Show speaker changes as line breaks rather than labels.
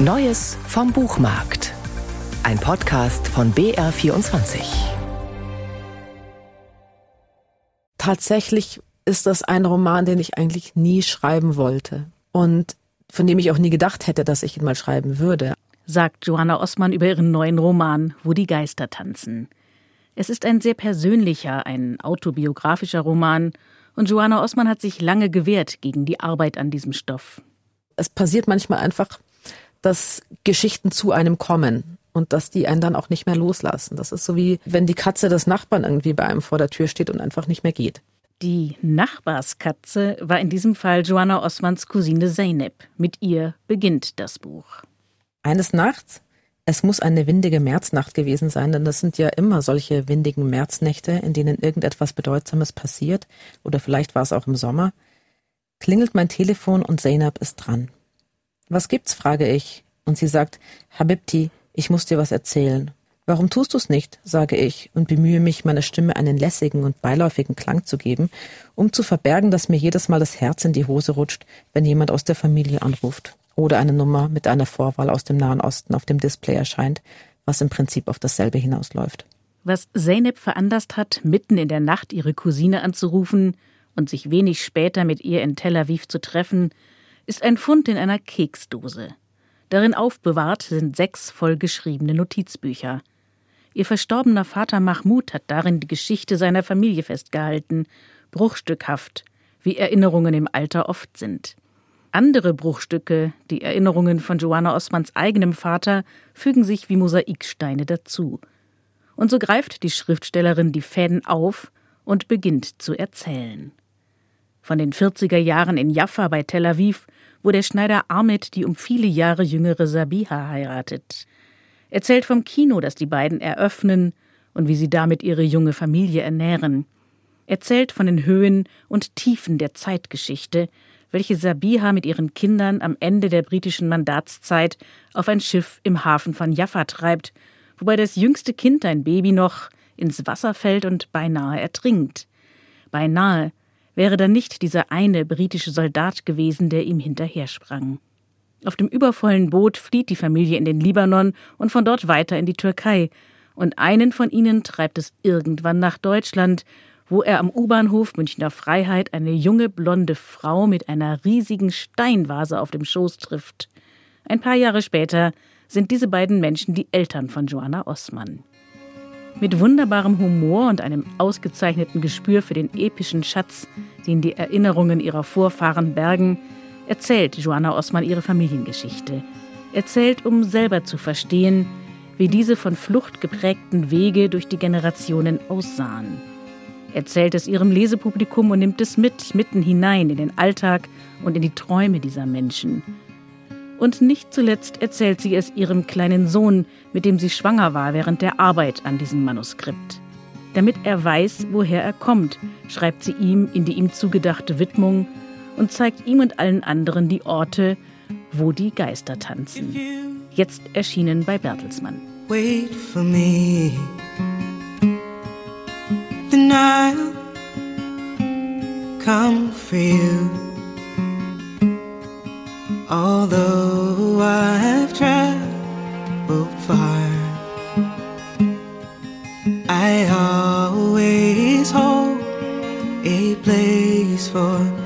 Neues vom Buchmarkt. Ein Podcast von BR24.
Tatsächlich ist das ein Roman, den ich eigentlich nie schreiben wollte und von dem ich auch nie gedacht hätte, dass ich ihn mal schreiben würde.
Sagt Johanna Ossmann über ihren neuen Roman Wo die Geister tanzen. Es ist ein sehr persönlicher, ein autobiografischer Roman und Johanna Ossmann hat sich lange gewehrt gegen die Arbeit an diesem Stoff.
Es passiert manchmal einfach, dass Geschichten zu einem kommen und dass die einen dann auch nicht mehr loslassen. Das ist so wie, wenn die Katze des Nachbarn irgendwie bei einem vor der Tür steht und einfach nicht mehr geht.
Die Nachbarskatze war in diesem Fall Joanna Osmans Cousine Zeynep. Mit ihr beginnt das Buch.
Eines Nachts, es muss eine windige Märznacht gewesen sein, denn das sind ja immer solche windigen Märznächte, in denen irgendetwas Bedeutsames passiert, oder vielleicht war es auch im Sommer, klingelt mein Telefon und Zeynep ist dran. Was gibt's, frage ich, und sie sagt, Habibti, ich muss dir was erzählen. Warum tust du's nicht? sage ich und bemühe mich, meiner Stimme einen lässigen und beiläufigen Klang zu geben, um zu verbergen, dass mir jedes Mal das Herz in die Hose rutscht, wenn jemand aus der Familie anruft oder eine Nummer mit einer Vorwahl aus dem Nahen Osten auf dem Display erscheint, was im Prinzip auf dasselbe hinausläuft.
Was Zeynep veranlasst hat, mitten in der Nacht ihre Cousine anzurufen und sich wenig später mit ihr in Tel Aviv zu treffen, ist ein Fund in einer Keksdose. Darin aufbewahrt sind sechs vollgeschriebene Notizbücher. Ihr verstorbener Vater Mahmoud hat darin die Geschichte seiner Familie festgehalten, bruchstückhaft, wie Erinnerungen im Alter oft sind. Andere Bruchstücke, die Erinnerungen von Joanna Osmans eigenem Vater, fügen sich wie Mosaiksteine dazu. Und so greift die Schriftstellerin die Fäden auf und beginnt zu erzählen. Von den 40er Jahren in Jaffa bei Tel Aviv, wo der Schneider Ahmed die um viele Jahre jüngere Sabiha heiratet, erzählt vom Kino, das die beiden eröffnen und wie sie damit ihre junge Familie ernähren, erzählt von den Höhen und Tiefen der Zeitgeschichte, welche Sabiha mit ihren Kindern am Ende der britischen Mandatszeit auf ein Schiff im Hafen von Jaffa treibt, wobei das jüngste Kind, ein Baby noch, ins Wasser fällt und beinahe ertrinkt. Beinahe wäre da nicht dieser eine britische Soldat gewesen, der ihm hinterhersprang. Auf dem übervollen Boot flieht die Familie in den Libanon und von dort weiter in die Türkei. Und einen von ihnen treibt es irgendwann nach Deutschland, wo er am U-Bahnhof Münchner Freiheit eine junge blonde Frau mit einer riesigen Steinvase auf dem Schoß trifft. Ein paar Jahre später sind diese beiden Menschen die Eltern von Joanna Ossmann. Mit wunderbarem Humor und einem ausgezeichneten Gespür für den epischen Schatz, den die Erinnerungen ihrer Vorfahren bergen, erzählt Joanna Osman ihre Familiengeschichte. Erzählt, um selber zu verstehen, wie diese von Flucht geprägten Wege durch die Generationen aussahen. Erzählt es ihrem Lesepublikum und nimmt es mit, mitten hinein in den Alltag und in die Träume dieser Menschen. Und nicht zuletzt erzählt sie es ihrem kleinen Sohn, mit dem sie schwanger war während der Arbeit an diesem Manuskript. Damit er weiß, woher er kommt, schreibt sie ihm in die ihm zugedachte Widmung und zeigt ihm und allen anderen die Orte, wo die Geister tanzen. Jetzt erschienen bei Bertelsmann. Wait for me. The Nile come for you. Although I always hope a place for